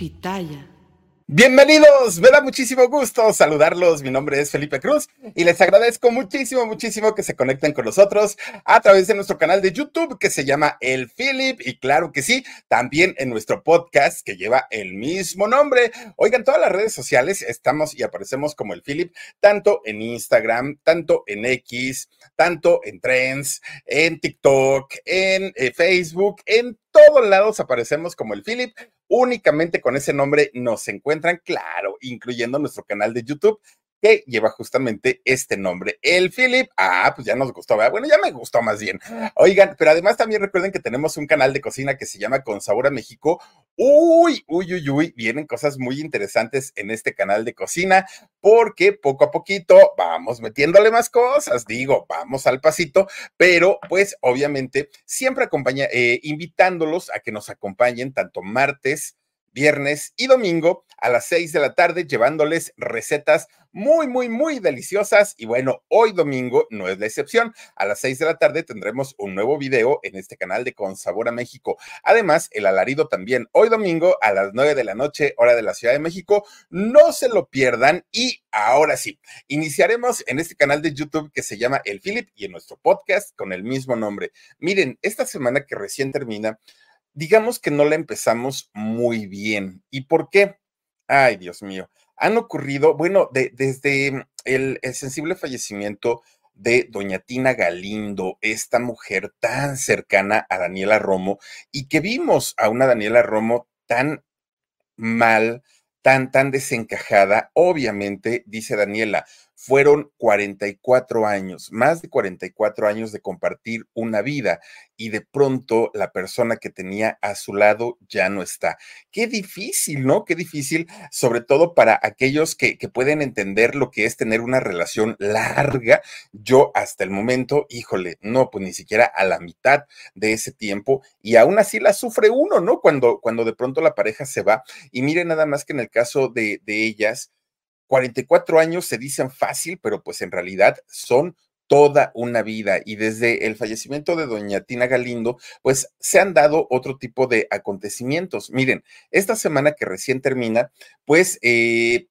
Pitaya. Bienvenidos, me da muchísimo gusto saludarlos. Mi nombre es Felipe Cruz y les agradezco muchísimo, muchísimo que se conecten con nosotros a través de nuestro canal de YouTube que se llama El Philip y claro que sí, también en nuestro podcast que lleva el mismo nombre. Oigan, todas las redes sociales estamos y aparecemos como El Philip, tanto en Instagram, tanto en X, tanto en Trends, en TikTok, en eh, Facebook, en todos lados aparecemos como el Philip. Únicamente con ese nombre nos encuentran, claro, incluyendo nuestro canal de YouTube que lleva justamente este nombre, el Philip. Ah, pues ya nos gustó. Bueno, ya me gustó más bien. Oigan, pero además también recuerden que tenemos un canal de cocina que se llama Con Sabor a México. Uy, uy, uy, uy, vienen cosas muy interesantes en este canal de cocina porque poco a poquito vamos metiéndole más cosas, digo, vamos al pasito, pero pues obviamente siempre acompaña, eh, invitándolos a que nos acompañen tanto martes, viernes y domingo a las seis de la tarde, llevándoles recetas muy, muy, muy deliciosas. Y bueno, hoy domingo no es la excepción. A las seis de la tarde tendremos un nuevo video en este canal de Con Sabor a México. Además, el alarido también hoy domingo a las nueve de la noche, hora de la Ciudad de México. No se lo pierdan. Y ahora sí, iniciaremos en este canal de YouTube que se llama El Philip y en nuestro podcast con el mismo nombre. Miren, esta semana que recién termina, digamos que no la empezamos muy bien. ¿Y por qué? Ay, Dios mío. Han ocurrido, bueno, desde el, el sensible fallecimiento de doña Tina Galindo, esta mujer tan cercana a Daniela Romo y que vimos a una Daniela Romo tan mal, tan, tan desencajada. Obviamente, dice Daniela, fueron 44 años, más de 44 años de compartir una vida y de pronto la persona que tenía a su lado ya no está. Qué difícil, ¿no? Qué difícil, sobre todo para aquellos que, que pueden entender lo que es tener una relación larga. Yo hasta el momento, híjole, no, pues ni siquiera a la mitad de ese tiempo y aún así la sufre uno, ¿no? Cuando, cuando de pronto la pareja se va. Y mire nada más que en el caso de, de ellas, 44 años se dicen fácil, pero pues en realidad son toda una vida y desde el fallecimiento de doña Tina Galindo, pues se han dado otro tipo de acontecimientos. Miren, esta semana que recién termina, pues eh,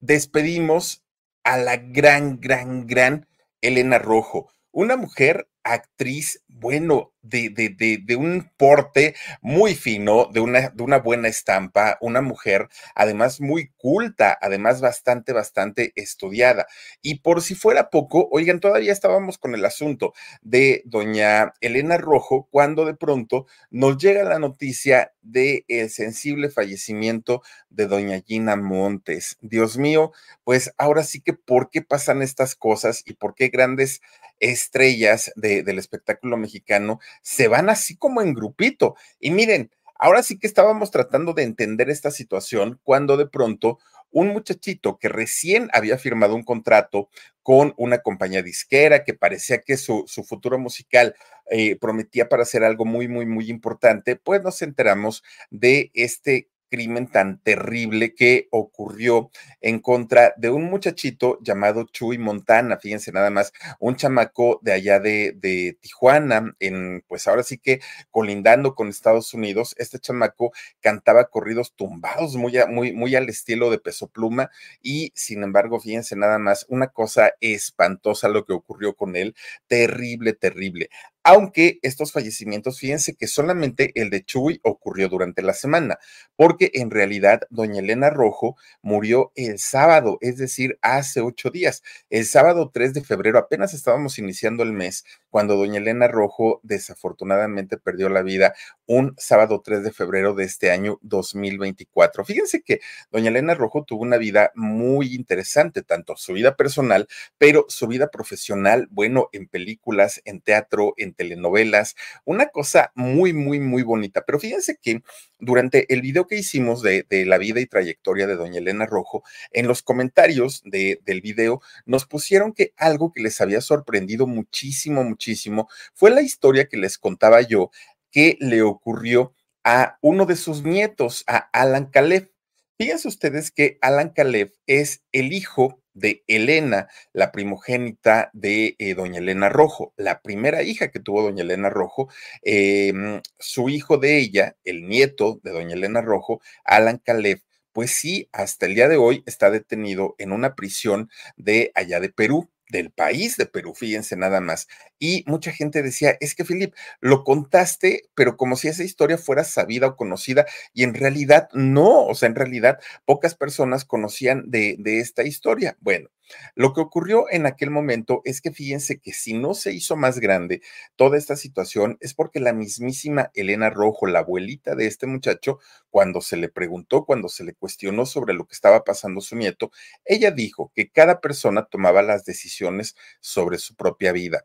despedimos a la gran, gran, gran Elena Rojo, una mujer actriz, bueno, de, de, de, un porte muy fino, de una, de una buena estampa, una mujer además muy culta, además bastante, bastante estudiada. Y por si fuera poco, oigan, todavía estábamos con el asunto de doña Elena Rojo cuando de pronto nos llega la noticia del el sensible fallecimiento de doña Gina Montes. Dios mío, pues ahora sí que por qué pasan estas cosas y por qué grandes estrellas del espectáculo mexicano se van así como en grupito. Y miren, ahora sí que estábamos tratando de entender esta situación cuando de pronto un muchachito que recién había firmado un contrato con una compañía disquera que parecía que su, su futuro musical eh, prometía para hacer algo muy, muy, muy importante, pues nos enteramos de este crimen tan terrible que ocurrió en contra de un muchachito llamado Chuy Montana, fíjense nada más, un chamaco de allá de, Tijuana, en pues ahora sí que colindando con Estados Unidos, este chamaco cantaba corridos tumbados muy, muy, muy al estilo de peso pluma y sin embargo, fíjense nada más, una cosa espantosa lo que ocurrió con él, terrible, terrible aunque estos fallecimientos, fíjense que solamente el de Chuy ocurrió durante la semana, porque en realidad doña Elena Rojo murió el sábado, es decir, hace ocho días. El sábado 3 de febrero, apenas estábamos iniciando el mes, cuando doña Elena Rojo desafortunadamente perdió la vida un sábado 3 de febrero de este año 2024. Fíjense que doña Elena Rojo tuvo una vida muy interesante, tanto su vida personal, pero su vida profesional, bueno, en películas, en teatro, en telenovelas, una cosa muy, muy, muy bonita. Pero fíjense que durante el video que hicimos de, la vida y trayectoria de doña Elena Rojo, en los comentarios de, del video nos pusieron que algo que les había sorprendido muchísimo, muchísimo, fue la historia que les contaba yo que le ocurrió a uno de sus nietos, a Alan Caleb. Fíjense ustedes que Alan Caleb es el hijo de Elena, la primogénita de eh, doña Elena Rojo, la primera hija que tuvo doña Elena Rojo, em, su hijo de ella, el nieto de doña Elena Rojo, Alan Caleb, pues sí, hasta el día de hoy está detenido en una prisión de allá de Perú del país de Perú, fíjense nada más. Y mucha gente decía, es que Filip, lo contaste, pero como si esa historia fuera sabida o conocida, y en realidad no, o sea, en realidad pocas personas conocían de, de esta historia. Bueno, lo que ocurrió en aquel momento es que fíjense que si no se hizo más grande toda esta situación es porque la mismísima Elena Rojo, la abuelita de este muchacho, cuando se le preguntó, cuando se le cuestionó sobre lo que estaba pasando su nieto, ella dijo que cada persona tomaba las decisiones sobre su propia vida.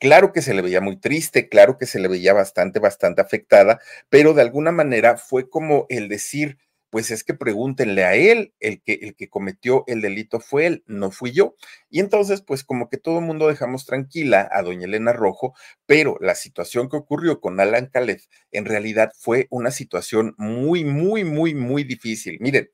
Claro que se le veía muy triste, claro que se le veía bastante, bastante afectada, pero de alguna manera fue como el decir, pues es que pregúntenle a él, el que, el que cometió el delito fue él, no fui yo. Y entonces, pues como que todo el mundo dejamos tranquila a doña Elena Rojo, pero la situación que ocurrió con Alan Caleb en realidad fue una situación muy, muy, muy, muy difícil. Miren,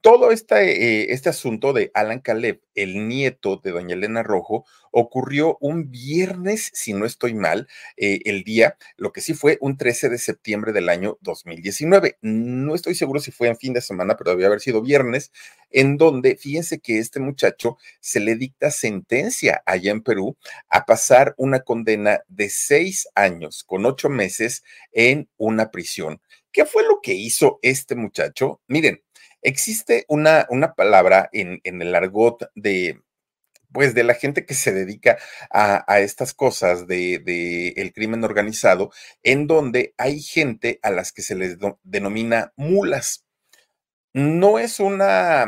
todo este, eh, este asunto de Alan Caleb, el nieto de doña Elena Rojo, ocurrió un viernes, si no estoy mal, eh, el día, lo que sí fue un 13 de septiembre del año 2019. No estoy seguro si fue en fin de semana, pero debía haber sido viernes, en donde, fíjense que este muchacho se le dicta sentencia allá en Perú a pasar una condena de seis años con ocho meses en una prisión. ¿Qué fue lo que hizo este muchacho? Miren, Existe una, una palabra en, en el argot de, pues de la gente que se dedica a, a estas cosas de, de, el crimen organizado, en donde hay gente a las que se les denomina mulas. No es una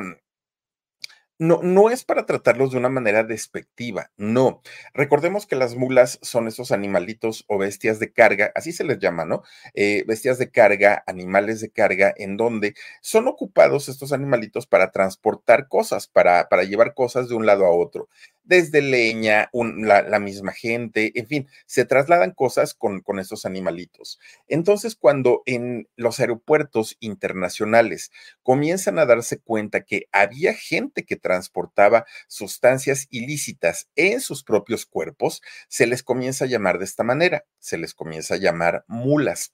no, no es para tratarlos de una manera despectiva, no. Recordemos que las mulas son esos animalitos o bestias de carga, así se les llama, ¿no? Eh, bestias de carga, animales de carga, en donde son ocupados estos animalitos para transportar cosas, para, para llevar cosas de un lado a otro desde leña, la, misma gente, en fin, se trasladan cosas con, con estos animalitos. Entonces, cuando en los aeropuertos internacionales comienzan a darse cuenta que había gente que transportaba sustancias ilícitas en sus propios cuerpos, se les comienza a llamar de esta manera, se les comienza a llamar mulas.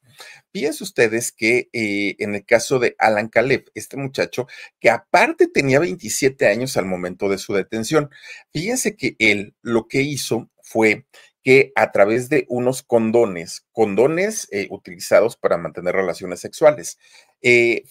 Fíjense ustedes que eh, en el caso de Alan Caleb, este muchacho, que aparte tenía 27 años al momento de su detención, fíjense que él lo que hizo fue que a través de unos condones, condones eh, utilizados para mantener relaciones sexuales, eh,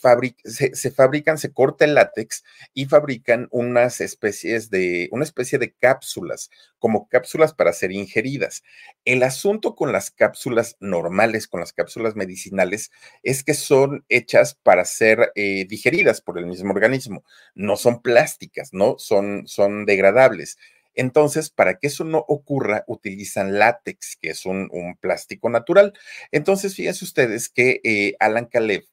se, fabrican, se corta el látex y fabrican unas especies de, una especie de cápsulas, como cápsulas para ser ingeridas. El asunto con las cápsulas normales, con las cápsulas medicinales, es que son hechas para ser eh, digeridas por el mismo organismo. No son plásticas, ¿no? Son, son degradables. Entonces, para que eso no ocurra, utilizan látex, que es un, plástico natural. Entonces, fíjense ustedes que eh, Alan Caleb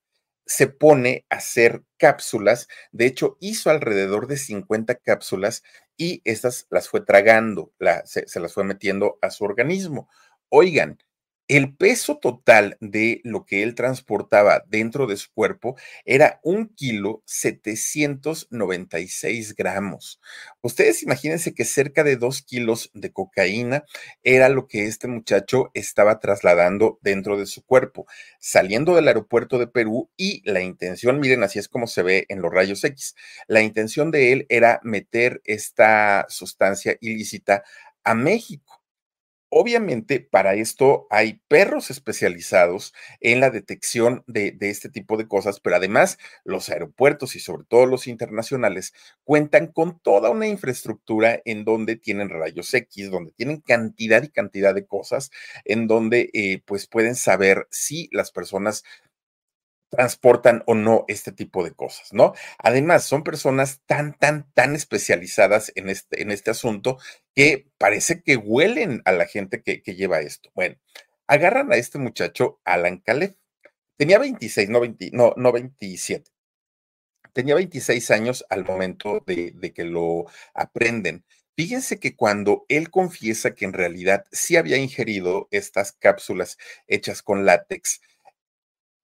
se pone a hacer cápsulas. De hecho, hizo alrededor de 50 cápsulas y estas las fue tragando, se, se las fue metiendo a su organismo. Oigan, el peso total de lo que él transportaba dentro de su cuerpo era un kilo 796 gramos. Ustedes imagínense que cerca de dos kilos de cocaína era lo que este muchacho estaba trasladando dentro de su cuerpo, saliendo del aeropuerto de Perú y la intención, miren, así es como se ve en los rayos X, la intención de él era meter esta sustancia ilícita a México. Obviamente, para esto hay perros especializados en la detección de, este tipo de cosas, pero además los aeropuertos y sobre todo los internacionales cuentan con toda una infraestructura en donde tienen rayos X, donde tienen cantidad y cantidad de cosas, en donde eh, pues pueden saber si las personas transportan o no este tipo de cosas, ¿no? Además, son personas tan, tan, tan especializadas en este, en este asunto que parece que huelen a la gente que, lleva esto. Bueno, agarran a este muchacho, Alan Caleb. Tenía 26, no, 20, no, no 27. Tenía 26 años al momento de, de que lo aprenden. Fíjense que cuando él confiesa que en realidad sí había ingerido estas cápsulas hechas con látex,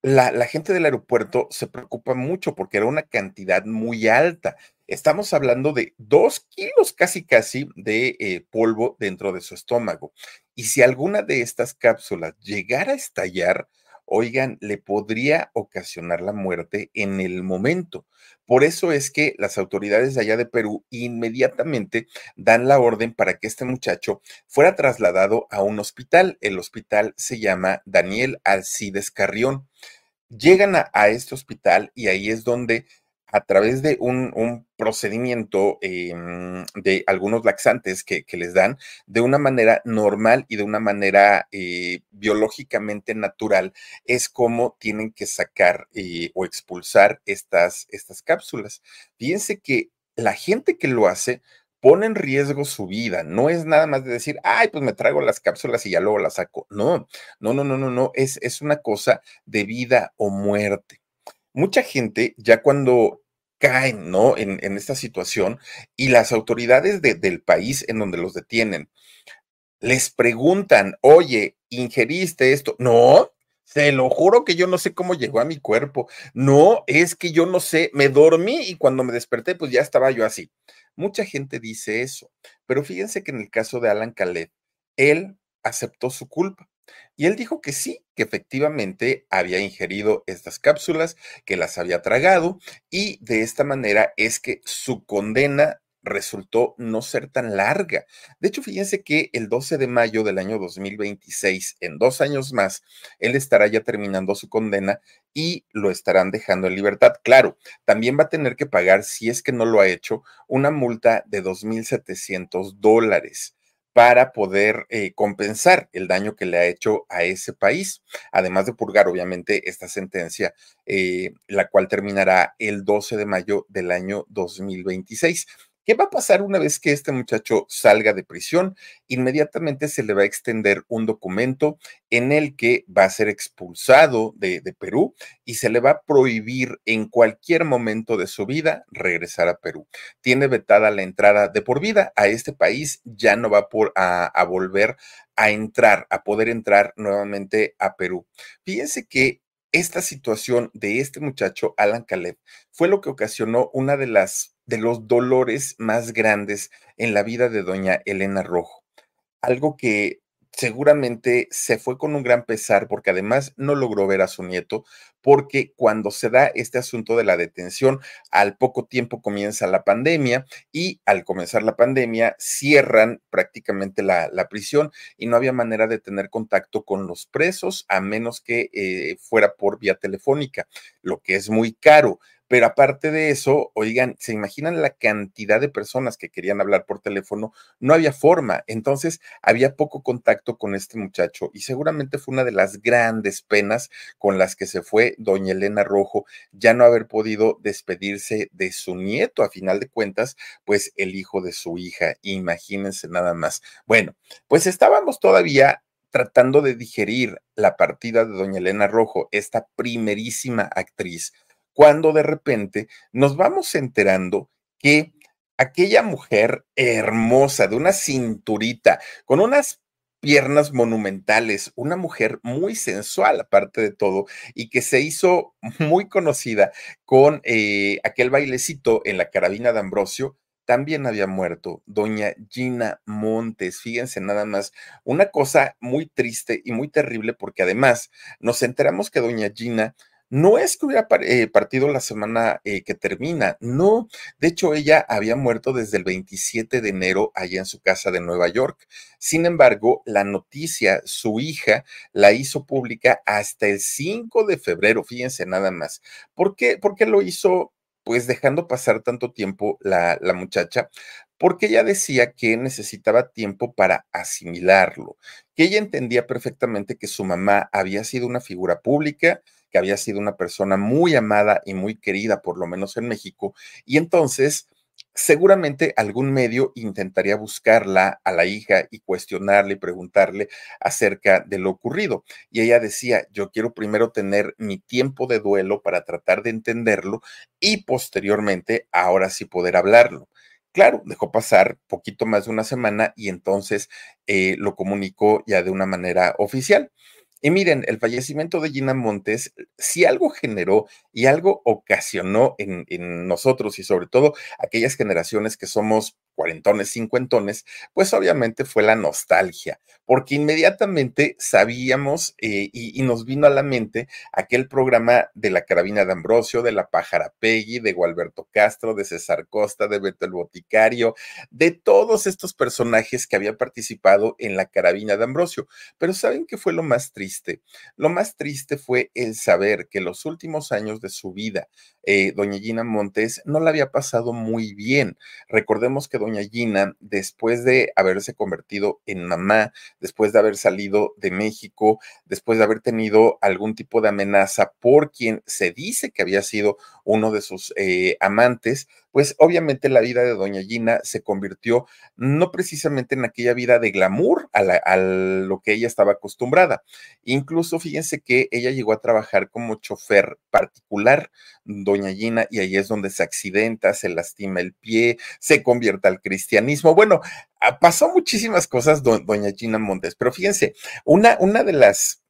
la, gente del aeropuerto se preocupa mucho porque era una cantidad muy alta Estamos hablando de dos kilos casi casi de eh, polvo dentro de su estómago. Y si alguna de estas cápsulas llegara a estallar, oigan, le podría ocasionar la muerte en el momento. Por eso es que las autoridades de allá de Perú inmediatamente dan la orden para que este muchacho fuera trasladado a un hospital. El hospital se llama Daniel Alcides Carrión. Llegan a, a este hospital y ahí es donde a través de un, procedimiento em, de algunos laxantes que, les dan de una manera normal y de una manera eh, biológicamente natural, es como tienen que sacar eh, o expulsar estas, estas cápsulas. Fíjense que la gente que lo hace pone en riesgo su vida. No es nada más de decir, ay, pues me traigo las cápsulas y ya luego las saco. No, no, no, no, no, no. Es, es una cosa de vida o muerte mucha gente ya cuando caen, ¿no? En, esta situación y las autoridades del país en donde los detienen les preguntan, oye, ¿ingeriste esto? No, se lo juro que yo no sé cómo llegó a mi cuerpo. No, es que yo no sé, me dormí y cuando me desperté, pues ya estaba yo así. Mucha gente dice eso, pero fíjense que en el caso de Alan Khaled, él aceptó su culpa. Y él dijo que sí, que efectivamente había ingerido estas cápsulas, que las había tragado y de esta manera es que su condena resultó no ser tan larga. De hecho, fíjense que el 12 de mayo del año 2026, en dos años más, él estará ya terminando su condena y lo estarán dejando en libertad. Claro, también va a tener que pagar, si es que no lo ha hecho, una multa de 2.700 dólares para poder eh, compensar el daño que le ha hecho a ese país, además de purgar obviamente esta sentencia, eh, la cual terminará el 12 de mayo del año 2026. ¿Qué va a pasar una vez que este muchacho salga de prisión? Inmediatamente se le va a extender un documento en el que va a ser expulsado de, Perú y se le va a prohibir en cualquier momento de su vida regresar a Perú. Tiene vetada la entrada de por vida a este país, ya no va por, a, volver a entrar, a poder entrar nuevamente a Perú. Fíjense que esta situación de este muchacho, Alan Caleb, fue lo que ocasionó una de las de los dolores más grandes en la vida de doña Elena Rojo. Algo que seguramente se fue con un gran pesar porque además no logró ver a su nieto, porque cuando se da este asunto de la detención, al poco tiempo comienza la pandemia y al comenzar la pandemia cierran prácticamente la, prisión y no había manera de tener contacto con los presos a menos que eh, fuera por vía telefónica, lo que es muy caro. Pero aparte de eso, oigan, ¿se imaginan la cantidad de personas que querían hablar por teléfono? No había forma. Entonces, había poco contacto con este muchacho y seguramente fue una de las grandes penas con las que se fue doña Elena Rojo, ya no haber podido despedirse de su nieto, a final de cuentas, pues el hijo de su hija. Imagínense nada más. Bueno, pues estábamos todavía tratando de digerir la partida de doña Elena Rojo, esta primerísima actriz cuando de repente nos vamos enterando que aquella mujer hermosa, de una cinturita, con unas piernas monumentales, una mujer muy sensual aparte de todo y que se hizo muy conocida con eh, aquel bailecito en la carabina de Ambrosio, también había muerto doña Gina Montes. Fíjense nada más, una cosa muy triste y muy terrible porque además nos enteramos que doña Gina no es que hubiera eh, partido la semana eh, que termina, no. De hecho, ella había muerto desde el 27 de enero allá en su casa de Nueva York. Sin embargo, la noticia, su hija la hizo pública hasta el 5 de febrero, fíjense nada más. ¿Por qué, ¿Por qué lo hizo? Pues dejando pasar tanto tiempo la, la muchacha, porque ella decía que necesitaba tiempo para asimilarlo, que ella entendía perfectamente que su mamá había sido una figura pública, que había sido una persona muy amada y muy querida, por lo menos en México, y entonces seguramente algún medio intentaría buscarla a la hija y cuestionarle y preguntarle acerca de lo ocurrido. Y ella decía, yo quiero primero tener mi tiempo de duelo para tratar de entenderlo y posteriormente ahora sí poder hablarlo. Claro, dejó pasar poquito más de una semana y entonces eh, lo comunicó ya de una manera oficial. Y miren, el fallecimiento de Gina Montes, si algo generó y algo ocasionó en, en, nosotros y sobre todo aquellas generaciones que somos cuarentones, cincuentones, pues obviamente fue la nostalgia, porque inmediatamente sabíamos eh, y, nos vino a la mente aquel programa de la carabina de Ambrosio, de la pájara Peggy, de Gualberto Castro, de César Costa, de Beto el Boticario, de todos estos personajes que habían participado en la carabina de Ambrosio. Pero ¿saben qué fue lo más triste? Lo más triste fue el saber que los últimos años de su vida, eh, doña Gina Montes no la había pasado muy bien. Recordemos que Gina, después de haberse convertido en mamá, después de haber salido de México, después de haber tenido algún tipo de amenaza por quien se dice que había sido uno de sus eh, amantes, pues obviamente la vida de doña Gina se convirtió no precisamente en aquella vida de glamour a, lo que ella estaba acostumbrada. Incluso fíjense que ella llegó a trabajar como chofer particular, doña Gina, y ahí es donde se accidenta, se lastima el pie, se convierte al cristianismo. Bueno, ah, pasó muchísimas cosas, do, doña Gina Montes, pero fíjense, una, una de las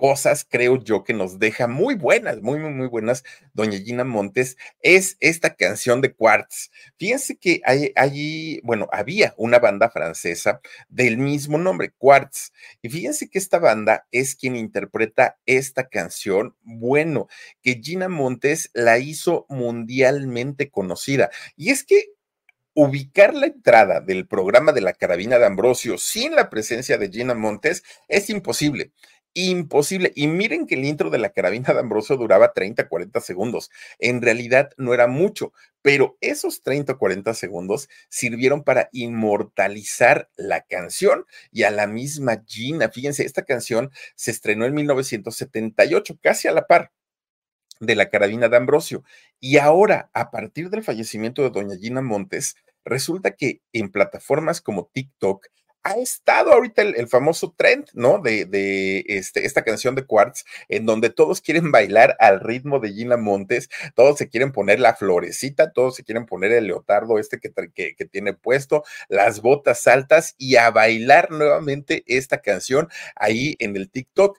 cosas, creo yo, que nos deja muy buenas, muy, muy, muy buenas, doña Gina Montes, es esta canción de Quartz. Fíjense que hay, allí, bueno, había una banda francesa del mismo nombre, Quartz, y fíjense que esta banda es quien interpreta esta canción, bueno, que Gina Montes la hizo mundialmente conocida. Y es que ubicar la entrada del programa de la carabina de Ambrosio sin la presencia de Gina Montes es imposible imposible. Y miren que el intro de la carabina de Ambrosio duraba 30, 40 segundos. En realidad no era mucho, pero esos 30 o 40 segundos sirvieron para inmortalizar la canción y a la misma Gina. Fíjense, esta canción se estrenó en 1978, casi a la par de la carabina de Ambrosio. Y ahora, a partir del fallecimiento de doña Gina Montes, resulta que en plataformas como TikTok ha estado ahorita el, famoso trend, ¿no? De, de este, esta canción de Quartz, en donde todos quieren bailar al ritmo de Gina Montes, todos se quieren poner la florecita, todos se quieren poner el leotardo este que, que, que tiene puesto, las botas altas y a bailar nuevamente esta canción ahí en el TikTok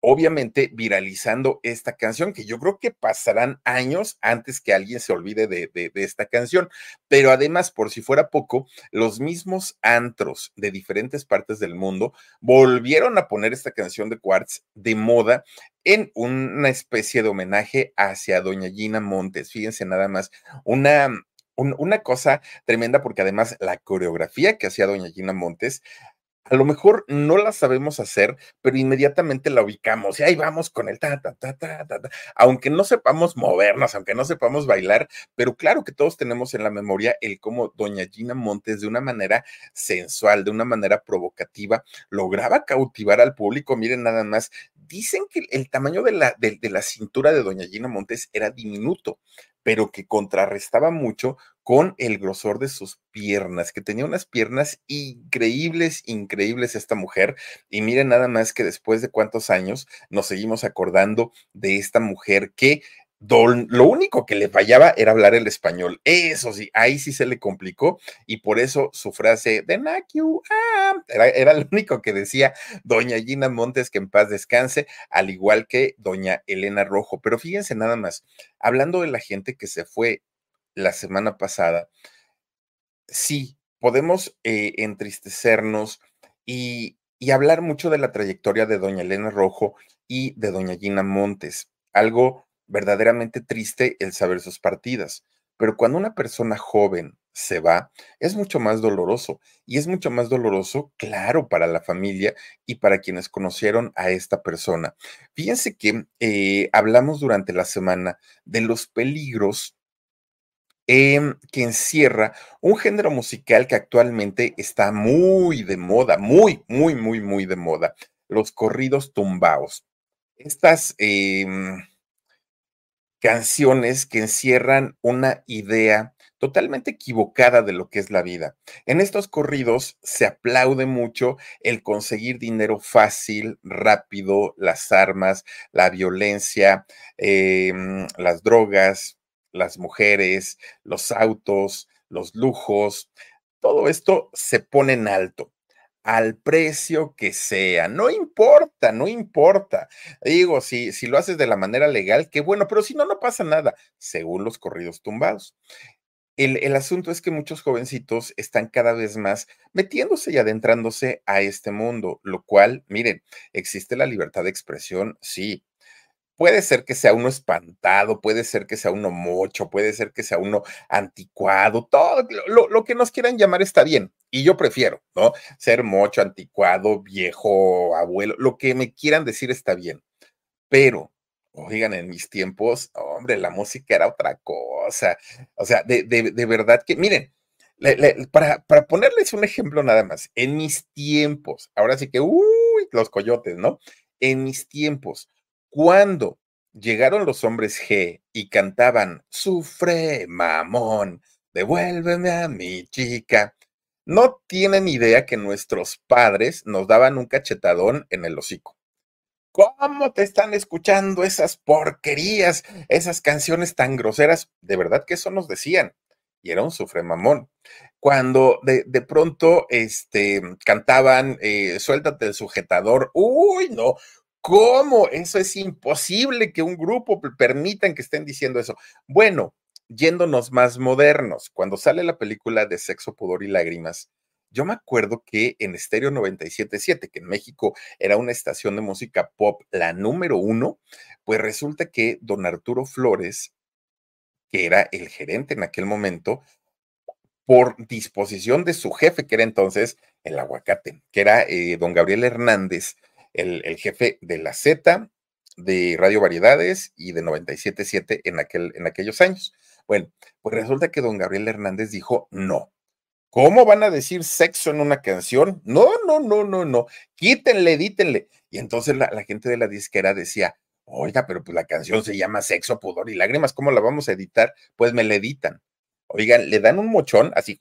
obviamente viralizando esta canción, que yo creo que pasarán años antes que alguien se olvide de, esta canción. Pero además, por si fuera poco, los mismos antros de diferentes partes del mundo volvieron a poner esta canción de Quartz de moda en una especie de homenaje hacia doña Gina Montes. Fíjense nada más, una, una cosa tremenda porque además la coreografía que hacía doña Gina Montes a lo mejor no la sabemos hacer, pero inmediatamente la ubicamos y ahí vamos con el ta, ta, ta, ta, ta, ta, aunque no sepamos movernos, aunque no sepamos bailar, pero claro que todos tenemos en la memoria el cómo doña Gina Montes de una manera sensual, de una manera provocativa, lograba cautivar al público. Miren nada más, dicen que el tamaño de la, de, la cintura de doña Gina Montes era diminuto, pero que contrarrestaba mucho con el grosor de sus piernas, que tenía unas piernas increíbles, increíbles esta mujer. Y miren nada más que después de cuántos años nos seguimos acordando de esta mujer que lo único que le fallaba era hablar el español. Eso sí, ahí sí se le complicó y por eso su frase de Nakiu ah, era, era lo único que decía doña Gina Montes, que en paz descanse, al igual que doña Elena Rojo. Pero fíjense nada más, hablando de la gente que se fue la semana pasada, sí, podemos eh, entristecernos y, y hablar mucho de la trayectoria de doña Elena Rojo y de doña Gina Montes. Algo verdaderamente triste el saber sus partidas, pero cuando una persona joven se va, es mucho más doloroso. Y es mucho más doloroso, claro, para la familia y para quienes conocieron a esta persona. Fíjense que eh, hablamos durante la semana de los peligros eh, que encierra un género musical que actualmente está muy de moda, muy, muy, muy, muy de moda, los corridos tumbaos. Estas eh, canciones que encierran una idea totalmente equivocada de lo que es la vida. En estos corridos se aplaude mucho el conseguir dinero fácil, rápido, las armas, la violencia, eh, las drogas, las mujeres, los autos, los lujos, todo esto se pone en alto. Al precio que sea. No importa, no importa. Digo, si, si lo haces de la manera legal, qué bueno, pero si no, no pasa nada, según los corridos tumbados. El, el, asunto es que muchos jovencitos están cada vez más metiéndose y adentrándose a este mundo, lo cual, miren, existe la libertad de expresión, sí, Puede ser que sea uno espantado, puede ser que sea uno mocho, puede ser que sea uno anticuado, todo lo, que nos quieran llamar está bien. Y yo prefiero, ¿no? Ser mocho, anticuado, viejo, abuelo, lo que me quieran decir está bien. Pero, oigan, en mis tiempos, hombre, la música era otra cosa. O sea, de, verdad que, miren, para, para ponerles un ejemplo nada más, en mis tiempos, ahora sí que, uy, los coyotes, ¿no? En mis tiempos cuando llegaron los hombres G y cantaban, sufre, mamón, devuélveme a mi chica, no tienen idea que nuestros padres nos daban un cachetadón en el hocico. ¿Cómo te están escuchando esas porquerías, esas canciones tan groseras? De verdad que eso nos decían. Y era un sufre mamón. Cuando de, pronto este, cantaban, eh, suéltate el sujetador, uy, no, ¿Cómo? Eso es imposible que un grupo permitan que estén diciendo eso. Bueno, yéndonos más modernos, cuando sale la película de Sexo, Pudor y Lágrimas, yo me acuerdo que en Estéreo 977, que en México era una estación de música pop, la número uno, pues resulta que don Arturo Flores, que era el gerente en aquel momento, por disposición de su jefe, que era entonces el aguacate, que era eh, don Gabriel Hernández, el, jefe de la Z, de Radio Variedades y de 97.7 en, aquel, en aquellos años. Bueno, pues resulta que don Gabriel Hernández dijo no. ¿Cómo van a decir sexo en una canción? No, no, no, no, no. Quítenle, edítenle. Y entonces la, gente de la disquera decía, oiga, pero pues la canción se llama Sexo, Pudor y Lágrimas, ¿cómo la vamos a editar? Pues me la editan. Oigan, le dan un mochón así,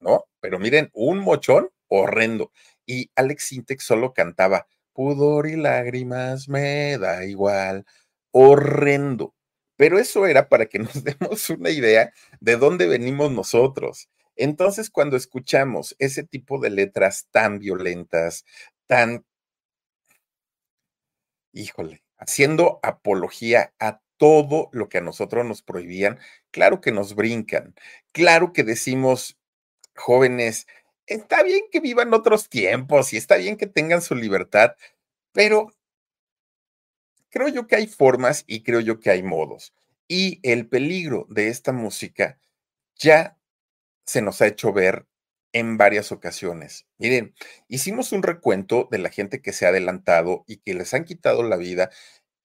¿no? Pero miren, un mochón horrendo. Y Alex Sintek solo cantaba, pudor y lágrimas, me da igual. Horrendo. Pero eso era para que nos demos una idea de dónde venimos nosotros. Entonces, cuando escuchamos ese tipo de letras tan violentas, tan, híjole, haciendo apología a todo lo que a nosotros nos prohibían, claro que nos brincan, claro que decimos, jóvenes, está bien que vivan otros tiempos y está bien que tengan su libertad, pero creo yo que hay formas y creo yo que hay modos. Y el peligro de esta música ya se nos ha hecho ver en varias ocasiones. Miren, hicimos un recuento de la gente que se ha adelantado y que les han quitado la vida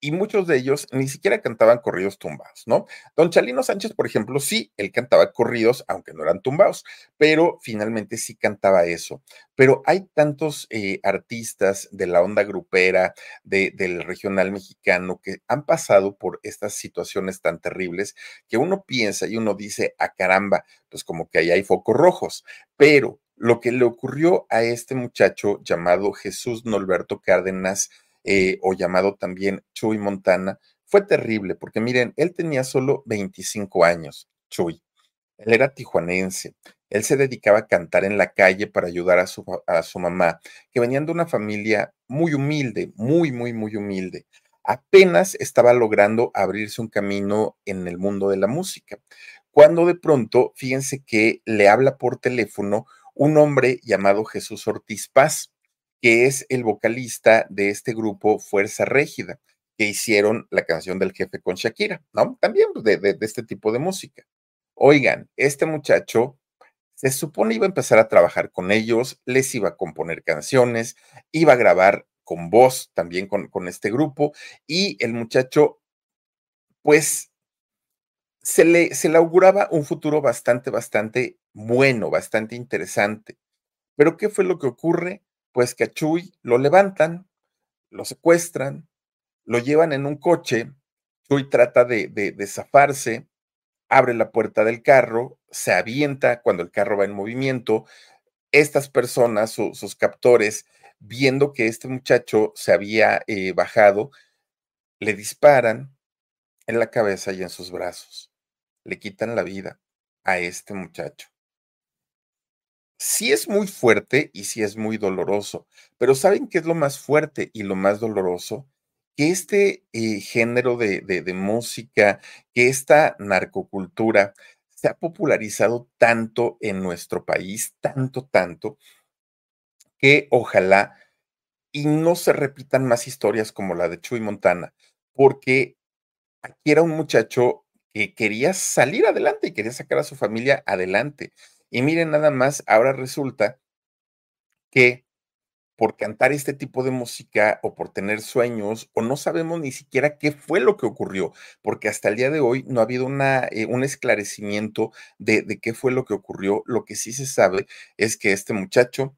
y muchos de ellos ni siquiera cantaban corridos tumbados, ¿no? Don Chalino Sánchez, por ejemplo, sí, él cantaba corridos, aunque no eran tumbados, pero finalmente sí cantaba eso. Pero hay tantos eh, artistas de la onda grupera, del regional mexicano, que han pasado por estas situaciones tan terribles que uno piensa y uno dice, a ah, caramba, pues como que ahí hay focos rojos, pero lo que le ocurrió a este muchacho llamado Jesús Norberto Cárdenas, eh, o llamado también Chuy Montana, fue terrible, porque miren, él tenía solo 25 años, Chuy. Él era tijuanense. Él se dedicaba a cantar en la calle para ayudar a su, a su mamá, que venían de una familia muy humilde, muy, muy, muy humilde. Apenas estaba logrando abrirse un camino en el mundo de la música. Cuando de pronto, fíjense que le habla por teléfono un hombre llamado Jesús Ortiz Paz que es el vocalista de este grupo Fuerza Régida, que hicieron la canción del jefe con Shakira, ¿no? También pues, de, este tipo de música. Oigan, este muchacho se supone iba a empezar a trabajar con ellos, les iba a componer canciones, iba a grabar con voz también con, con este grupo, y el muchacho, pues, se le, se le auguraba un futuro bastante, bastante bueno, bastante interesante. Pero ¿qué fue lo que ocurre? Pues que a Chuy lo levantan, lo secuestran, lo llevan en un coche, Chuy trata de, de, zafarse, abre la puerta del carro, se avienta cuando el carro va en movimiento, estas personas, sus captores, viendo que este muchacho se había eh, bajado, le disparan en la cabeza y en sus brazos. Le quitan la vida a este muchacho. Sí es muy fuerte y sí es muy doloroso, pero ¿saben qué es lo más fuerte y lo más doloroso? Que este eh, género de, de música, que esta narcocultura se ha popularizado tanto en nuestro país, tanto, tanto, que ojalá y no se repitan más historias como la de Chuy Montana, porque aquí era un muchacho que quería salir adelante y quería sacar a su familia adelante. Y miren nada más, ahora resulta que por cantar este tipo de música o por tener sueños o no sabemos ni siquiera qué fue lo que ocurrió, porque hasta el día de hoy no ha habido una, eh, un esclarecimiento de, de qué fue lo que ocurrió. Lo que sí se sabe es que este muchacho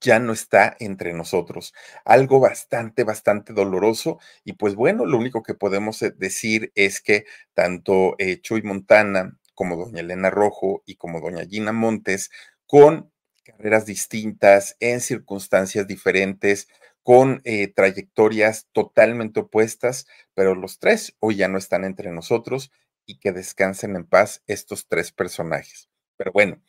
ya no está entre nosotros. Algo bastante, bastante doloroso. Y pues bueno, lo único que podemos eh, decir es que tanto eh, Chuy Montana como doña Elena Rojo y como doña Gina Montes, con carreras distintas, en circunstancias diferentes, con eh, trayectorias totalmente opuestas, pero los tres hoy ya no están entre nosotros y que descansen en paz estos tres personajes. Pero bueno,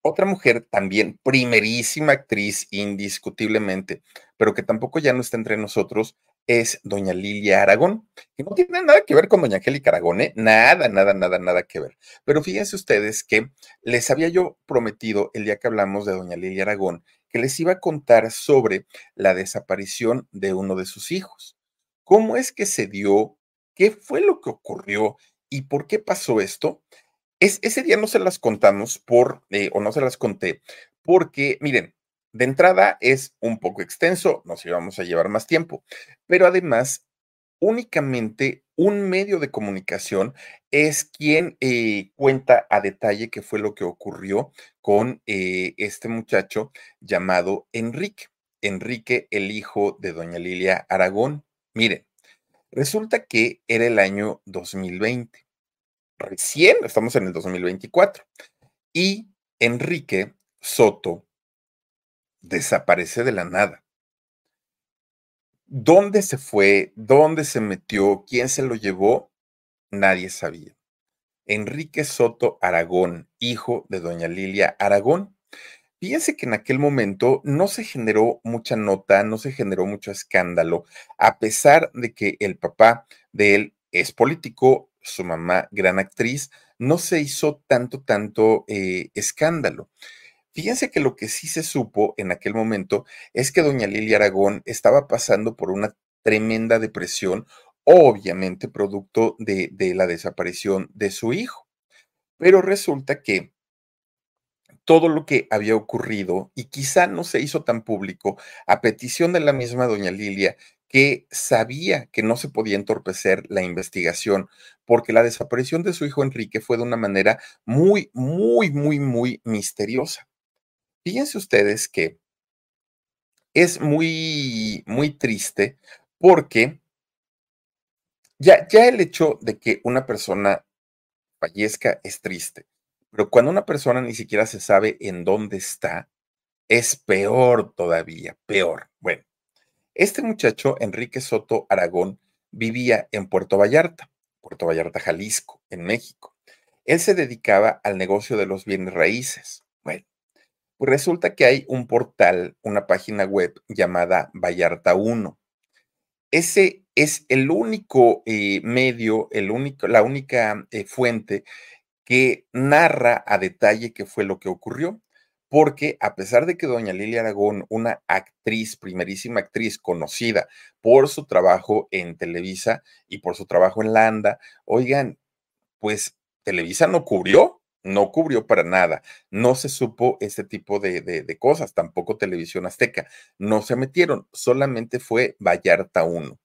otra mujer también, primerísima actriz, indiscutiblemente, pero que tampoco ya no está entre nosotros, es doña Lilia Aragón, que no tiene nada que ver con doña Angélica Aragón, ¿eh? nada, nada, nada, nada que ver. Pero fíjense ustedes que les había yo prometido el día que hablamos de doña Lilia Aragón que les iba a contar sobre la desaparición de uno de sus hijos. ¿Cómo es que se dio? ¿Qué fue lo que ocurrió? ¿Y por qué pasó esto? ese día no se las contamos por, eh, o no se las conté, porque, miren, de entrada es un poco extenso, nos íbamos a llevar más tiempo, pero además, únicamente un medio de comunicación es quien eh, cuenta a detalle qué fue lo que ocurrió con eh, este muchacho llamado Enrique. Enrique, el hijo de doña Lilia Aragón. Miren, resulta que era el año 2020 recién, estamos en el 2024, y Enrique Soto desaparece de la nada. ¿Dónde se fue? ¿Dónde se metió? ¿Quién se lo llevó? Nadie sabía. Enrique Soto Aragón, hijo de doña Lilia Aragón. Fíjense que en aquel momento no se generó mucha nota, no se generó mucho escándalo, a pesar de que el papá de él es político, su mamá, gran actriz, no se hizo tanto, tanto eh, escándalo. Fíjense que lo que sí se supo en aquel momento es que doña Lilia Aragón estaba pasando por una tremenda depresión, obviamente producto de, de la desaparición de su hijo. Pero resulta que todo lo que había ocurrido y quizá no se hizo tan público a petición de la misma doña Lilia, que sabía que no se podía entorpecer la investigación, porque la desaparición de su hijo Enrique fue de una manera muy, muy, muy, muy misteriosa. Fíjense ustedes que es muy, muy triste porque ya, ya el hecho de que una persona fallezca es triste, pero cuando una persona ni siquiera se sabe en dónde está, es peor todavía, peor. Bueno, este muchacho, Enrique Soto Aragón, vivía en Puerto Vallarta, Puerto Vallarta, Jalisco, en México. Él se dedicaba al negocio de los bienes raíces. Pues resulta que hay un portal, una página web llamada Vallarta 1. Ese es el único eh, medio, el único, la única eh, fuente que narra a detalle qué fue lo que ocurrió porque a pesar de que doña Lilia Aragón, una actriz, primerísima actriz conocida por su trabajo en Televisa y por su trabajo en Landa, oigan, pues Televisa no cubrió, no cubrió para nada, no se supo este tipo de, de, cosas, tampoco Televisión Azteca, no se metieron, solamente fue Vallarta 1.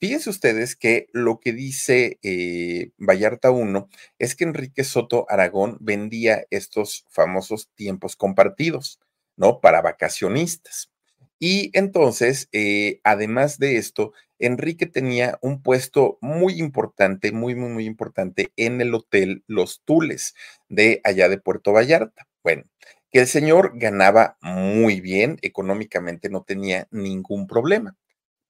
Fíjense ustedes que lo que dice eh, Vallarta 1 es que Enrique Soto Aragón vendía estos famosos tiempos compartidos, ¿no? Para vacacionistas. Y entonces, eh, además de esto, Enrique tenía un puesto muy importante, muy, muy, muy importante en el hotel Los Tules de allá de Puerto Vallarta. Bueno, que el señor ganaba muy bien, económicamente no tenía ningún problema.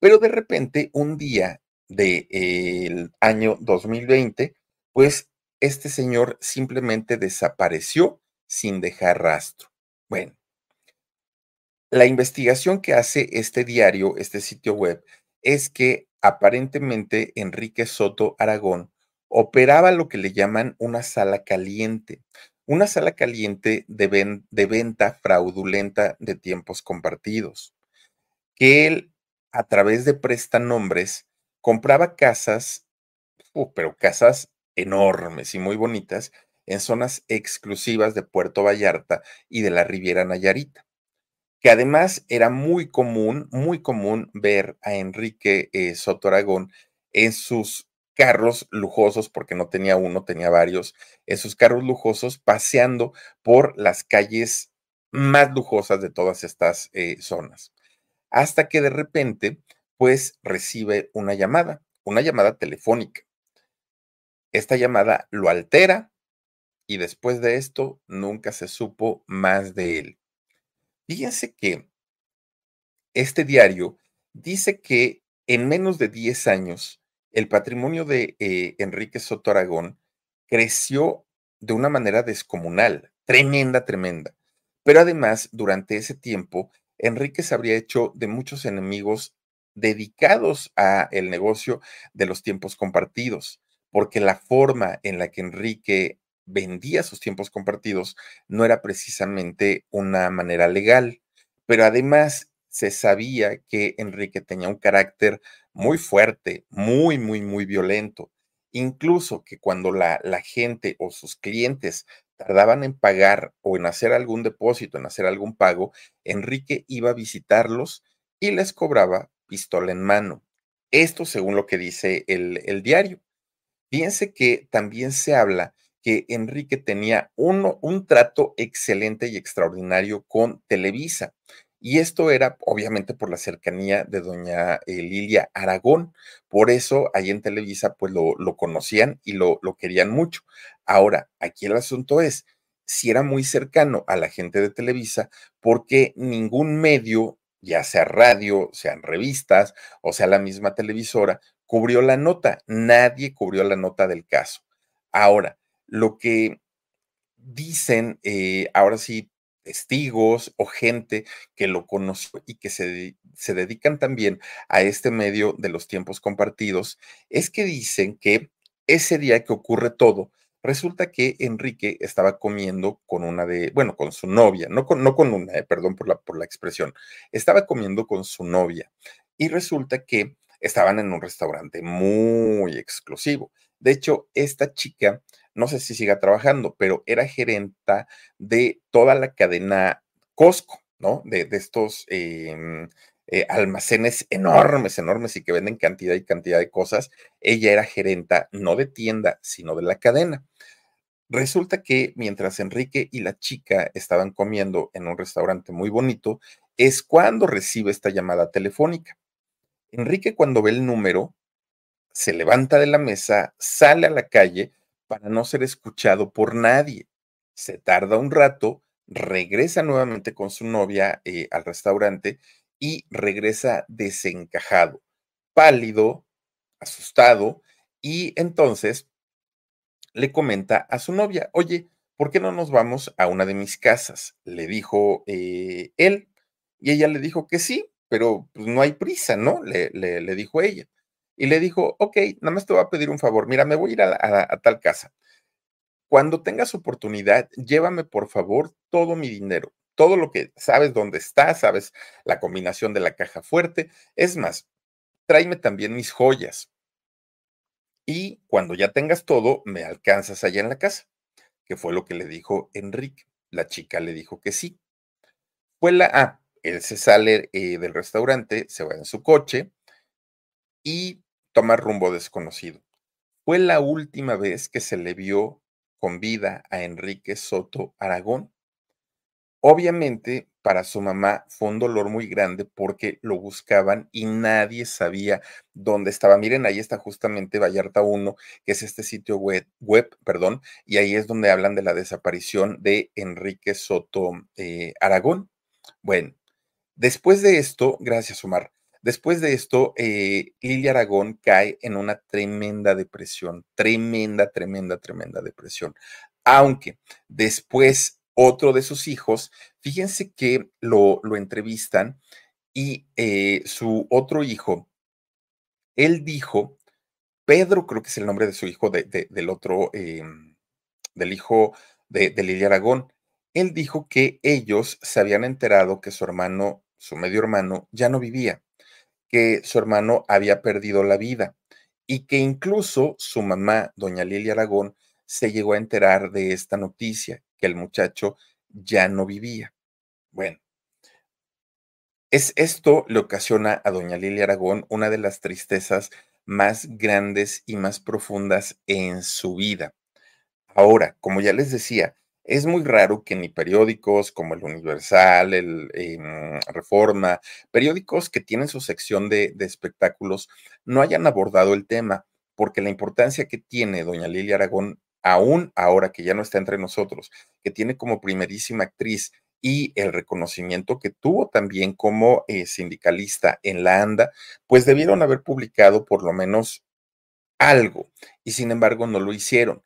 Pero de repente, un día del año 2020, pues este señor simplemente desapareció sin dejar rastro. Bueno, la investigación que hace este diario, este sitio web, es que aparentemente Enrique Soto Aragón operaba lo que le llaman una sala caliente, una sala caliente de, venta fraudulenta de tiempos compartidos, que él a través de prestanombres compraba casas, uh, pero casas enormes y muy bonitas en zonas exclusivas de Puerto Vallarta y de la Riviera Nayarita que además era muy común, muy común ver a Enrique eh, Soto Aragón en sus carros lujosos, porque no tenía uno, tenía varios, en sus carros lujosos paseando por las calles más lujosas de todas estas eh, zonas. Hasta que de repente, pues recibe una llamada, una llamada telefónica. Esta llamada lo altera y después de esto nunca se supo más de él. Fíjense que este diario dice que en menos de 10 años el patrimonio de eh, Enrique Soto Aragón creció de una manera descomunal, tremenda, tremenda. Pero además, durante ese tiempo, Enrique se habría hecho de muchos enemigos dedicados a el negocio de los tiempos compartidos, porque la forma en la que Enrique vendía sus tiempos compartidos no era precisamente una manera legal, pero además se sabía que Enrique tenía un carácter muy fuerte, muy, muy, muy violento. Incluso que cuando la, la gente o sus clientes tardaban en pagar o en hacer algún depósito, en hacer algún pago, Enrique iba a visitarlos y les cobraba pistola en mano. Esto según lo que dice el, el diario. Fíjense que también se habla que Enrique tenía uno, un trato excelente y extraordinario con Televisa. Y esto era obviamente por la cercanía de doña eh, Lilia Aragón. Por eso ahí en Televisa pues lo, lo conocían y lo, lo querían mucho. Ahora, aquí el asunto es, si era muy cercano a la gente de Televisa, porque ningún medio, ya sea radio, sean revistas o sea la misma televisora, cubrió la nota. Nadie cubrió la nota del caso. Ahora, lo que dicen, eh, ahora sí, testigos o gente que lo conoció y que se, se dedican también a este medio de los tiempos compartidos, es que dicen que ese día que ocurre todo, resulta que Enrique estaba comiendo con una de, bueno, con su novia, no con, no con una, eh, perdón por la, por la expresión, estaba comiendo con su novia y resulta que estaban en un restaurante muy exclusivo. De hecho, esta chica no sé si siga trabajando, pero era gerenta de toda la cadena Costco, ¿no? De, estos em, eh, almacenes enormes, enormes y que venden cantidad y cantidad de cosas. Ella era gerenta no de tienda, sino de la cadena. Resulta que mientras Enrique y la chica estaban comiendo en un restaurante muy bonito, es cuando recibe esta llamada telefónica. Enrique cuando ve el número, se levanta de la mesa, sale a la calle para no ser escuchado por nadie. Se tarda un rato, regresa nuevamente con su novia eh, al restaurante y regresa desencajado, pálido, asustado, y entonces le comenta a su novia, oye, ¿por qué no nos vamos a una de mis casas? Le dijo eh, él, y ella le dijo que sí, pero pues, no hay prisa, ¿no? Le, le, le dijo ella y le dijo, ok, nada más te voy a pedir un favor, mira, me voy a ir a, tal casa. Cuando tengas oportunidad, llévame por favor todo mi dinero, todo lo que sabes dónde está, sabes la combinación de la caja fuerte. Es más, tráeme también mis joyas. Y cuando ya tengas todo, me alcanzas allá en la casa, que fue lo que le dijo Enrique. La chica le dijo que sí. Fue la A. él se sale eh, del restaurante, se va en su coche y tomar rumbo desconocido. Fue la última vez que se le vio con vida a Enrique Soto Aragón. Obviamente, para su mamá fue un dolor muy grande porque lo buscaban y nadie sabía dónde estaba. Miren, ahí está justamente Vallarta 1, que es este sitio web, web perdón, y ahí es donde hablan de la desaparición de Enrique Soto eh, Aragón. Bueno, después de esto, gracias Omar, Después de esto, eh, Lilia Aragón cae en una tremenda depresión, tremenda, tremenda, tremenda depresión. Aunque después otro de sus hijos, fíjense que lo, lo entrevistan y eh, su otro hijo, él dijo, Pedro creo que es el nombre de su hijo, del otro, em, del hijo de, de Lilia Aragón, él dijo que ellos se habían enterado que su hermano, su medio hermano, ya no vivía, que su hermano había perdido la vida y que incluso su mamá, doña Lilia Aragón, se llegó a enterar de esta noticia, que el muchacho ya no vivía. Bueno, es esto le ocasiona a doña Lilia Aragón una de las tristezas más grandes y más profundas en su vida. Ahora, como ya les decía, es muy raro que ni periódicos como el Universal, el em, Reforma, periódicos que tienen su sección de, espectáculos, no hayan abordado el tema, porque la importancia que tiene doña Lilia Aragón, aún ahora que ya no está entre nosotros, que tiene como primerísima actriz y el reconocimiento que tuvo también como eh, sindicalista en la ANDA, pues debieron haber publicado por lo menos algo y sin embargo no lo hicieron.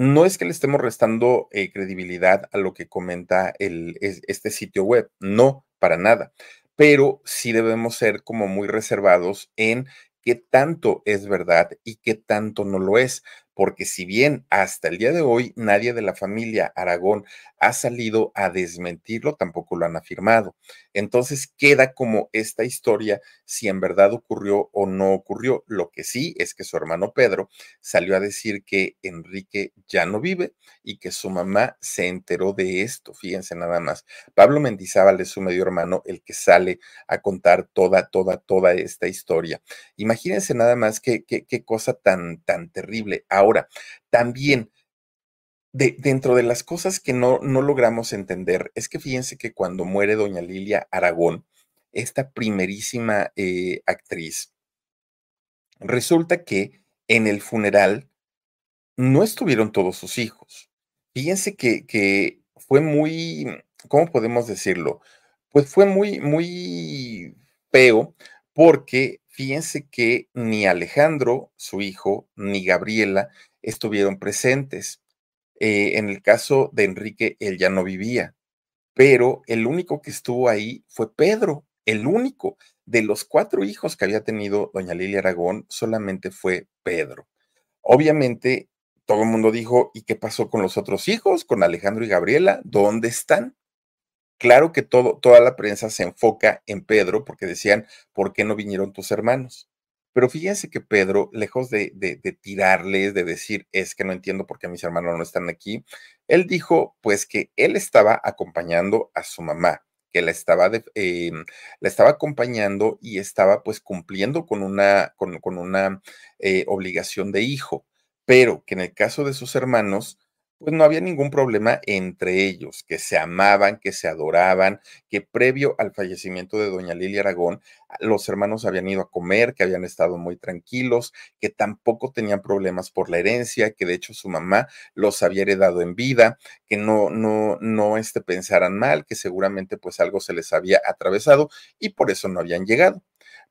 No es que le estemos restando eh, credibilidad a lo que comenta el, este sitio web, no, para nada, pero sí debemos ser como muy reservados en qué tanto es verdad y qué tanto no lo es, porque si bien hasta el día de hoy nadie de la familia Aragón ha salido a desmentirlo, tampoco lo han afirmado. Entonces queda como esta historia si en verdad ocurrió o no ocurrió. Lo que sí es que su hermano Pedro salió a decir que Enrique ya no vive y que su mamá se enteró de esto. Fíjense nada más. Pablo Mendizábal es su medio hermano el que sale a contar toda, toda, toda esta historia. Imagínense nada más qué, qué, cosa tan, tan terrible. Ahora, también de, dentro de las cosas que no, no logramos entender es que fíjense que cuando muere doña Lilia Aragón, esta primerísima eh, actriz, resulta que en el funeral no estuvieron todos sus hijos. Fíjense que, que fue muy, ¿cómo podemos decirlo? Pues fue muy, muy feo porque fíjense que ni Alejandro, su hijo, ni Gabriela estuvieron presentes. Eh, en el caso de Enrique, él ya no vivía, pero el único que estuvo ahí fue Pedro, el único. De los cuatro hijos que había tenido doña Lilia Aragón, solamente fue Pedro. Obviamente, todo el mundo dijo, ¿y qué pasó con los otros hijos, con Alejandro y Gabriela? ¿Dónde están? Claro que todo, toda la prensa se enfoca en Pedro porque decían, ¿por qué no vinieron tus hermanos? Pero fíjense que Pedro, lejos de, de, tirarles, de decir, es que no entiendo por qué mis hermanos no están aquí, él dijo, pues que él estaba acompañando a su mamá, que la estaba, em, la estaba acompañando y estaba pues cumpliendo con una, con, con una eh, obligación de hijo, pero que en el caso de sus hermanos, pues no había ningún problema entre ellos, que se amaban, que se adoraban, que previo al fallecimiento de doña Lilia Aragón, los hermanos habían ido a comer, que habían estado muy tranquilos, que tampoco tenían problemas por la herencia, que de hecho su mamá los había heredado en vida, que no, no, no este, pensaran mal, que seguramente pues algo se les había atravesado y por eso no habían llegado.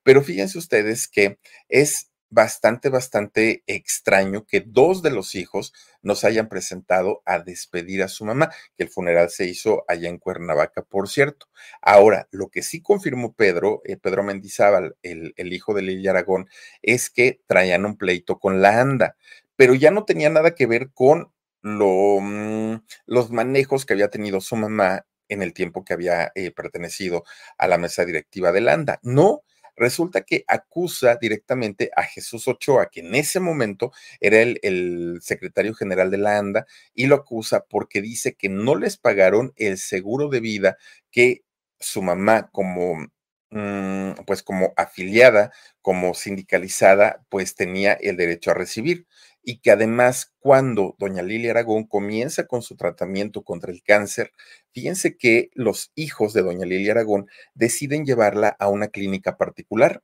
Pero fíjense ustedes que es bastante, bastante extraño que dos de los hijos nos hayan presentado a despedir a su mamá, que el funeral se hizo allá en Cuernavaca, por cierto. Ahora, lo que sí confirmó Pedro, eh, Pedro Mendizábal, el, el, hijo de Lilia Aragón, es que traían un pleito con la ANDA, pero ya no tenía nada que ver con lo, mm, los manejos que había tenido su mamá en el tiempo que había eh, pertenecido a la mesa directiva de la ANDA. No, resulta que acusa directamente a Jesús Ochoa, que en ese momento era el, secretario general de la ANDA, y lo acusa porque dice que no les pagaron el seguro de vida que su mamá como mm, pues como afiliada, como sindicalizada, pues tenía el derecho a recibir y que además cuando doña Lilia Aragón comienza con su tratamiento contra el cáncer, fíjense que los hijos de doña Lilia Aragón deciden llevarla a una clínica particular.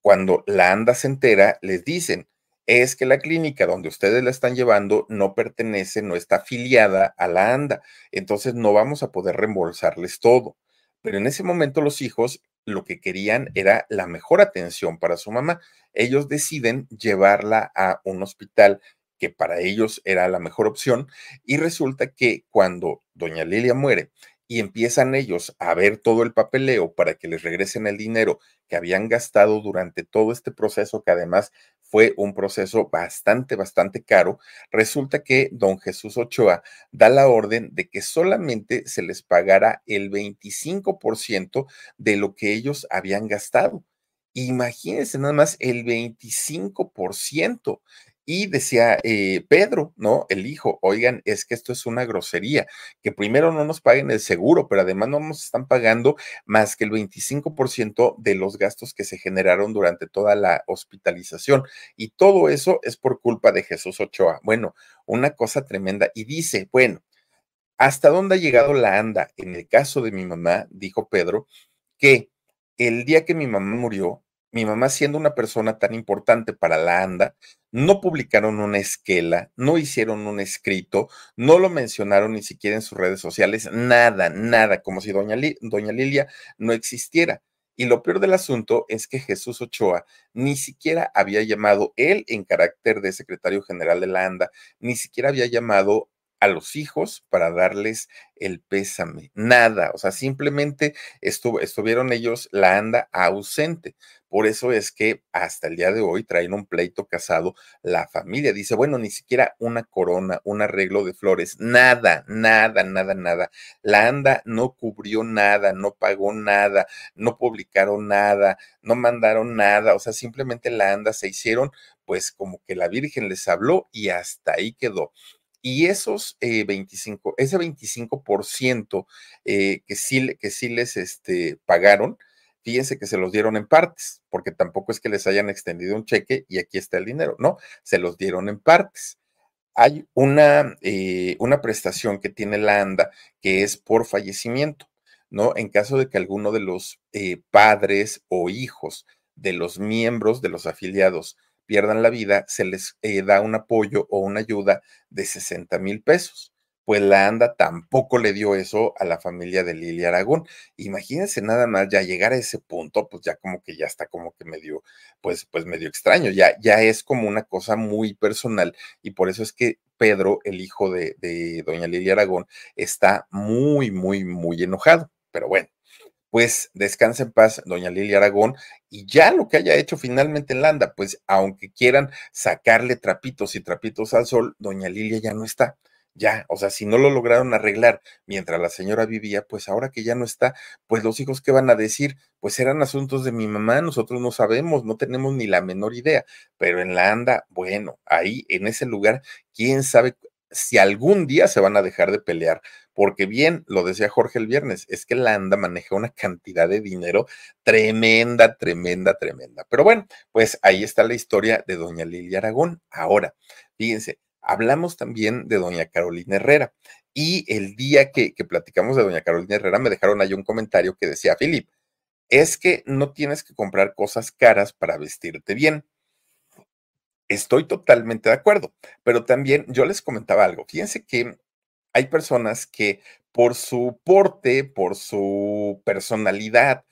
Cuando la ANDA se entera, les dicen, es que la clínica donde ustedes la están llevando no pertenece, no está afiliada a la ANDA, entonces no vamos a poder reembolsarles todo. Pero en ese momento los hijos lo que querían era la mejor atención para su mamá. Ellos deciden llevarla a un hospital que para ellos era la mejor opción, y resulta que cuando doña Lilia muere y empiezan ellos a ver todo el papeleo para que les regresen el dinero que habían gastado durante todo este proceso, que además fue un proceso bastante, bastante caro, resulta que don Jesús Ochoa da la orden de que solamente se les pagara el 25% de lo que ellos habían gastado. Imagínense nada más el 25%. Y decía eh, Pedro, ¿no? El hijo, oigan, es que esto es una grosería, que primero no nos paguen el seguro, pero además no nos están pagando más que el 25% de los gastos que se generaron durante toda la hospitalización. Y todo eso es por culpa de Jesús Ochoa. Bueno, una cosa tremenda. Y dice, bueno, ¿hasta dónde ha llegado la anda? En el caso de mi mamá, dijo Pedro, que el día que mi mamá murió, mi mamá siendo una persona tan importante para la ANDA, no publicaron una esquela, no hicieron un escrito, no lo mencionaron ni siquiera en sus redes sociales, nada, nada, como si doña, doña Lilia no existiera. Y lo peor del asunto es que Jesús Ochoa ni siquiera había llamado él en carácter de secretario general de la ANDA, ni siquiera había llamado a los hijos para darles el pésame, nada, o sea, simplemente estuvieron ellos la anda ausente. Por eso es que hasta el día de hoy traen un pleito casado la familia. Dice, bueno, ni siquiera una corona, un arreglo de flores, nada, nada, nada, nada. La anda no cubrió nada, no pagó nada, no publicaron nada, no mandaron nada, o sea, simplemente la anda se hicieron pues como que la Virgen les habló y hasta ahí quedó. Y esos 25, eh, ese 25% eh, que, sí, que sí les este, pagaron, fíjense que se los dieron en partes, porque tampoco es que les hayan extendido un cheque y aquí está el dinero, no, se los dieron en partes. Hay una, eh, una prestación que tiene la ANDA que es por fallecimiento, ¿no? En caso de que alguno de los padres o hijos de los miembros de los afiliados pierdan la vida, se les eh, da un apoyo o una ayuda de 60 mil pesos. Pues la ANDA tampoco le dio eso a la familia de Lili Aragón. Imagínense nada más ya llegar a ese punto, pues ya como que ya está como que medio, pues, pues medio extraño, ya, ya es como una cosa muy personal y por eso es que Pedro, el hijo de, de doña Lili Aragón, está muy, muy, muy enojado. Pero bueno, pues descanse en paz, doña Lilia Aragón, y ya lo que haya hecho finalmente en Landa, pues aunque quieran sacarle trapitos y trapitos al sol, doña Lilia ya no está. Ya, o sea, si no lo lograron arreglar mientras la señora vivía, pues ahora que ya no está, pues los hijos que van a decir, pues eran asuntos de mi mamá, nosotros no sabemos, no tenemos ni la menor idea, pero en la anda, bueno, ahí en ese lugar, quién sabe si algún día se van a dejar de pelear, porque bien, lo decía Jorge el viernes, es que la ANDA maneja una cantidad de dinero tremenda, tremenda, tremenda. Pero bueno, pues ahí está la historia de doña Lilia Aragón. Ahora, fíjense, hablamos también de doña Carolina Herrera. Y el día que, que platicamos de doña Carolina Herrera, me dejaron ahí un comentario que decía, Filip, es que no tienes que comprar cosas caras para vestirte bien. Estoy totalmente de acuerdo, pero también yo les comentaba algo. Fíjense que hay personas que por su porte, por su personalidad,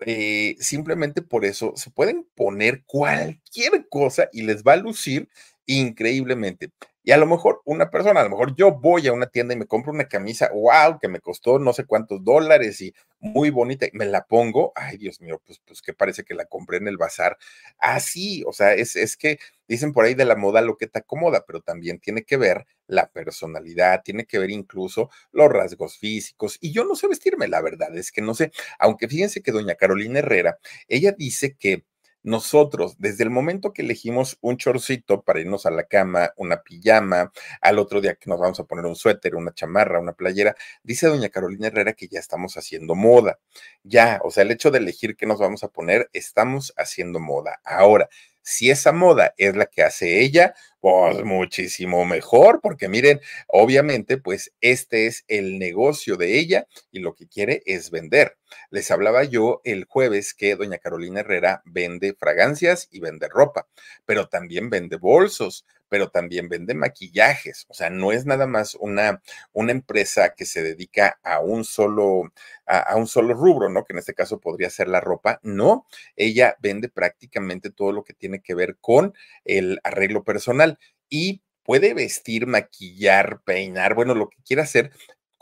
eh, simplemente por eso se pueden poner cualquier cosa y les va a lucir increíblemente. Y a lo mejor una persona, a lo mejor yo voy a una tienda y me compro una camisa, wow, que me costó no sé cuántos dólares y muy bonita, y me la pongo, ay Dios mío, pues, pues que parece que la compré en el bazar. Así, o sea, es, es que dicen por ahí de la moda lo que te acomoda, pero también tiene que ver la personalidad, tiene que ver incluso los rasgos físicos. Y yo no sé vestirme, la verdad es que no sé, aunque fíjense que doña Carolina Herrera, ella dice que nosotros, desde el momento que elegimos un chorcito para irnos a la cama, una pijama, al otro día que nos vamos a poner un suéter, una chamarra, una playera, dice doña Carolina Herrera que ya estamos haciendo moda. Ya, o sea, el hecho de elegir qué nos vamos a poner, estamos haciendo moda. Ahora, si esa moda es la que hace ella, pues muchísimo mejor, porque miren, obviamente, pues este es el negocio de ella y lo que quiere es vender. Les hablaba yo el jueves que doña Carolina Herrera vende fragancias y vende ropa, pero también vende bolsos, pero también vende maquillajes. O sea, no es nada más una, una empresa que se dedica a un solo, a, un solo rubro, ¿no? Que en este caso podría ser la ropa. No, ella vende prácticamente todo lo que tiene que ver con el arreglo personal. Y puede vestir, maquillar, peinar, bueno, lo que quiera hacer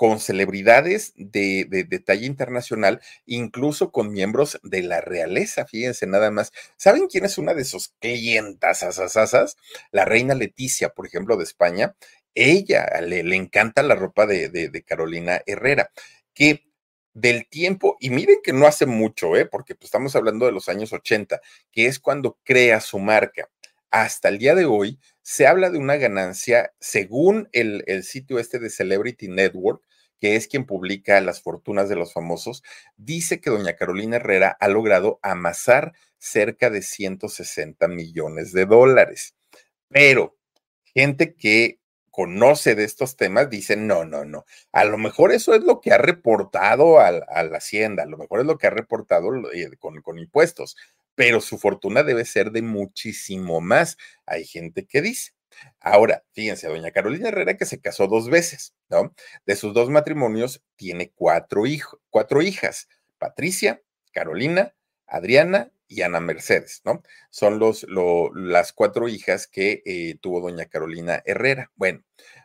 con celebridades de, de, talla internacional, incluso con miembros de la realeza, fíjense nada más. ¿Saben quién es una de sus clientas asasasas? La reina Leticia, por ejemplo, de España. Ella le, le encanta la ropa de, de Carolina Herrera, que del tiempo, y miren que no hace mucho, ¿eh? porque pues, estamos hablando de los años 80, que es cuando crea su marca. Hasta el día de hoy se habla de una ganancia, según el, el sitio este de Celebrity Network, que es quien publica las fortunas de los famosos, dice que doña Carolina Herrera ha logrado amasar cerca de 160 millones de dólares. Pero gente que conoce de estos temas dice, no, no, no, a lo mejor eso es lo que ha reportado a, la hacienda, a lo mejor es lo que ha reportado eh, con, con impuestos, pero su fortuna debe ser de muchísimo más. Hay gente que dice. Ahora, fíjense, doña Carolina Herrera que se casó dos veces, ¿no? De sus dos matrimonios tiene cuatro cuatro hijas, Patricia, Carolina, Adriana y Ana Mercedes, ¿no? Son los, las cuatro hijas que eh, tuvo doña Carolina Herrera. Bueno,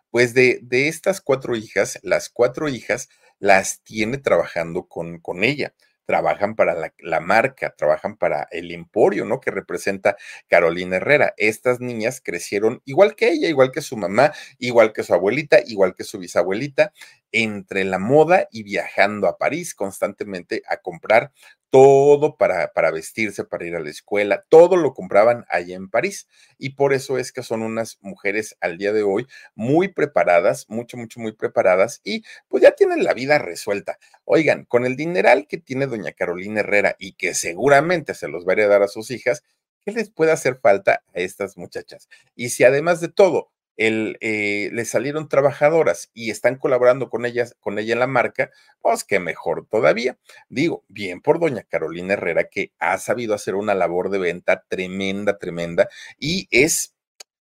pues de, de, estas cuatro hijas, las cuatro hijas las tiene trabajando con, con ella trabajan para la, marca, trabajan para el emporio, ¿no? Que representa Carolina Herrera. Estas niñas crecieron igual que ella, igual que su mamá, igual que su abuelita, igual que su bisabuelita, entre la moda y viajando a París constantemente a comprar todo para, para vestirse, para ir a la escuela, todo lo compraban ahí en París. Y por eso es que son unas mujeres al día de hoy muy preparadas, mucho, mucho, muy preparadas y pues ya tienen la vida resuelta. Oigan, con el dineral que tiene doña Carolina Herrera y que seguramente se los va a heredar a sus hijas, ¿qué les puede hacer falta a estas muchachas? Y si además de todo, el, eh, le salieron trabajadoras y están colaborando con ellas, con ella en la marca, pues que mejor todavía. Digo, bien por doña Carolina Herrera, que ha sabido hacer una labor de venta tremenda, tremenda, y es,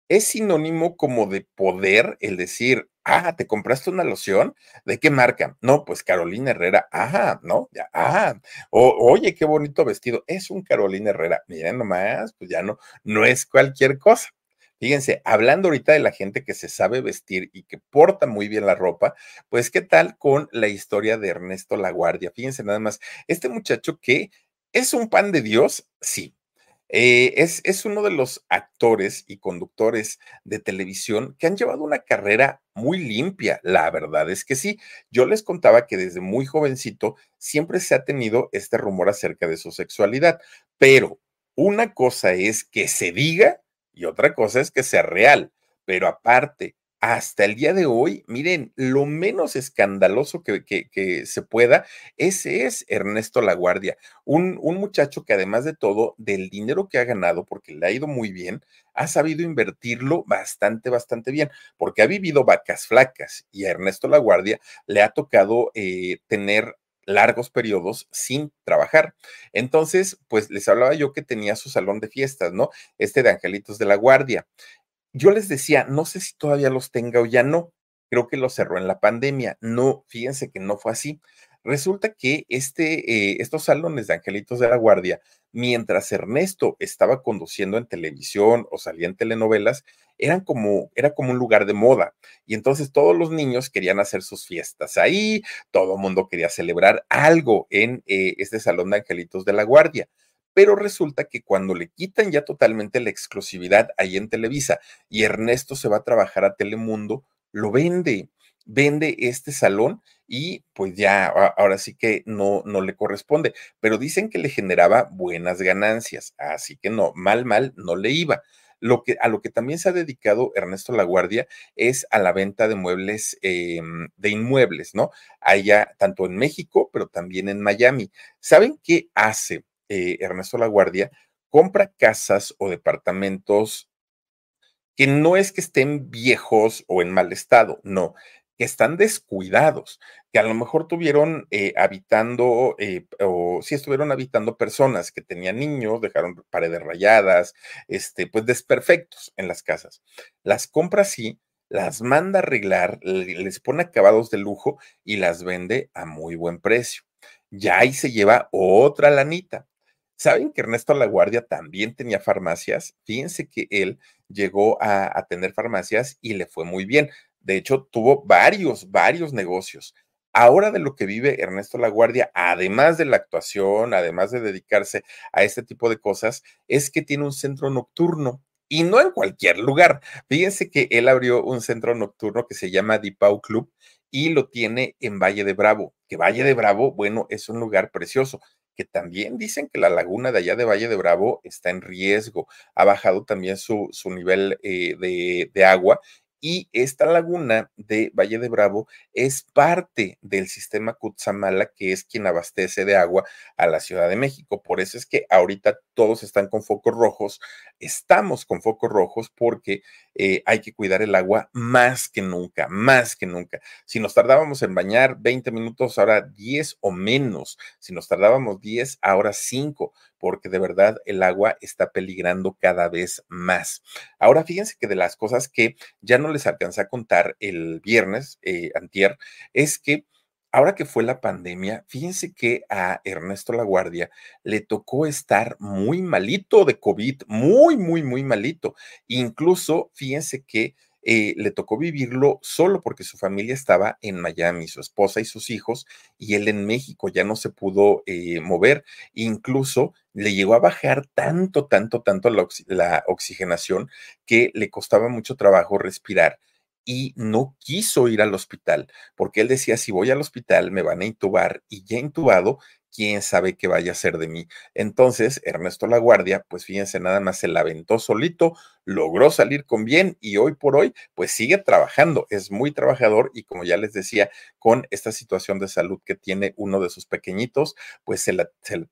es sinónimo como de poder el decir, ah, ¿te compraste una loción? ¿De qué marca? No, pues Carolina Herrera, ah, ¿no? Ya, ah, oye, qué bonito vestido, es un Carolina Herrera, miren nomás, pues ya no, no es cualquier cosa. Fíjense, hablando ahorita de la gente que se sabe vestir y que porta muy bien la ropa, pues qué tal con la historia de Ernesto Laguardia. Fíjense nada más, este muchacho que es un pan de Dios, sí. Eh, es, es uno de los actores y conductores de televisión que han llevado una carrera muy limpia. La verdad es que sí. Yo les contaba que desde muy jovencito siempre se ha tenido este rumor acerca de su sexualidad, pero una cosa es que se diga y otra cosa es que sea real. Pero aparte, hasta el día de hoy, miren, lo menos escandaloso que, que, se pueda, ese es Ernesto Laguardia, un, un muchacho que además de todo, del dinero que ha ganado, porque le ha ido muy bien, ha sabido invertirlo bastante, bastante bien, porque ha vivido vacas flacas y a Ernesto Laguardia le ha tocado eh, tener largos periodos sin trabajar. Entonces, pues les hablaba yo que tenía su salón de fiestas, ¿no? Este de Angelitos de la Guardia. Yo les decía, no sé si todavía los tenga o ya no. Creo que lo cerró en la pandemia. No, fíjense que no fue así. Resulta que este, eh, estos salones de Angelitos de la Guardia, mientras Ernesto estaba conduciendo en televisión o salía en telenovelas, eran como, era como un lugar de moda. Y entonces todos los niños querían hacer sus fiestas ahí, todo el mundo quería celebrar algo en eh, este salón de Angelitos de la Guardia. Pero resulta que cuando le quitan ya totalmente la exclusividad ahí en Televisa y Ernesto se va a trabajar a Telemundo, lo vende vende este salón y pues ya ahora sí que no, no le corresponde, pero dicen que le generaba buenas ganancias, así que no, mal, mal, no le iba. Lo que, a lo que también se ha dedicado Ernesto Laguardia es a la venta de muebles, em, de inmuebles, ¿no? Allá, tanto en México, pero también en Miami. ¿Saben qué hace eh, Ernesto Laguardia? Compra casas o departamentos que no es que estén viejos o en mal estado, no, que están descuidados, que a lo mejor tuvieron eh, habitando, eh, o si estuvieron habitando personas que tenían niños, dejaron paredes rayadas, este, pues desperfectos en las casas. Las compra así, las manda a arreglar, les pone acabados de lujo y las vende a muy buen precio. Ya ahí se lleva otra lanita. ¿Saben que Ernesto Laguardia también tenía farmacias? Fíjense que él llegó a, a tener farmacias y le fue muy bien. De hecho, tuvo varios, varios negocios. Ahora de lo que vive Ernesto Laguardia, además de la actuación, además de dedicarse a este tipo de cosas, es que tiene un centro nocturno y no en cualquier lugar. Fíjense que él abrió un centro nocturno que se llama Dipau Club y lo tiene en Valle de Bravo, que Valle de Bravo, bueno, es un lugar precioso que también dicen que la laguna de allá de Valle de Bravo está en riesgo. Ha bajado también su, su nivel eh, de agua y esta laguna de Valle de Bravo es parte del sistema Cutzamala, que es quien abastece de agua a la Ciudad de México. Por eso es que ahorita todos están con focos rojos, estamos con focos rojos porque eh, hay que cuidar el agua más que nunca, más que nunca. Si nos tardábamos en bañar 20 minutos, ahora 10 o menos. Si nos tardábamos 10, ahora 5 porque de verdad el agua está peligrando cada vez más. Ahora fíjense que de las cosas que ya no les alcancé a contar el viernes, eh, antier, es que ahora que fue la pandemia, fíjense que a Ernesto Laguardia le tocó estar muy malito de COVID, muy, muy, muy malito. Incluso, fíjense que eh, le tocó vivirlo solo porque su familia estaba en Miami, su esposa y sus hijos, y él en México ya no se pudo eh, mover. Incluso le llegó a bajar tanto, tanto, tanto la oxigenación que le costaba mucho trabajo respirar y no quiso ir al hospital, porque él decía, si voy al hospital me van a intubar y ya intubado, quién sabe qué vaya a ser de mí. Entonces, Ernesto Laguardia, pues fíjense, nada más se la aventó solito, logró salir con bien y hoy por hoy, pues sigue trabajando, es muy trabajador y como ya les decía, con esta situación de salud que tiene uno de sus pequeñitos, pues se,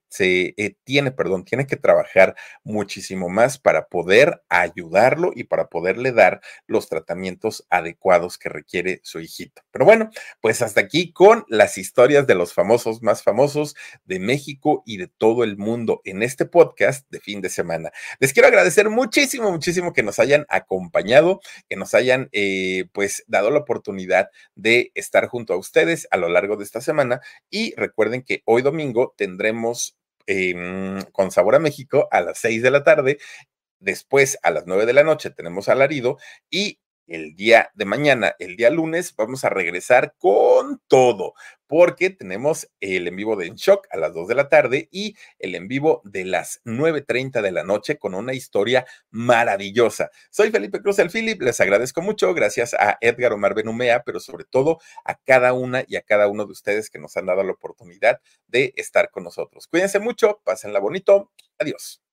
se, eh, tiene, perdón, tiene que trabajar muchísimo más para poder ayudarlo y para poderle dar los tratamientos adecuados que requiere su hijito. Pero bueno, pues hasta aquí con las historias de los famosos más famosos de México y de todo el mundo en este podcast de fin de semana. Les quiero agradecer muchísimo, muchísimo que nos hayan acompañado, que nos hayan eh, pues dado la oportunidad de estar junto a ustedes a lo largo de esta semana. Y recuerden que hoy domingo tendremos em, con Sabor a México a las seis de la tarde Después, a las nueve de la noche, tenemos alarido y el día de mañana, el día lunes, vamos a regresar con todo, porque tenemos el en vivo de En Shock a las 2 de la tarde y el en vivo de las 9.30 de la noche con una historia maravillosa. Soy Felipe Cruz el Philip, les agradezco mucho, gracias a Edgar Omar Benumea, pero sobre todo a cada una y a cada uno de ustedes que nos han dado la oportunidad de estar con nosotros. Cuídense mucho, pásenla bonito, adiós.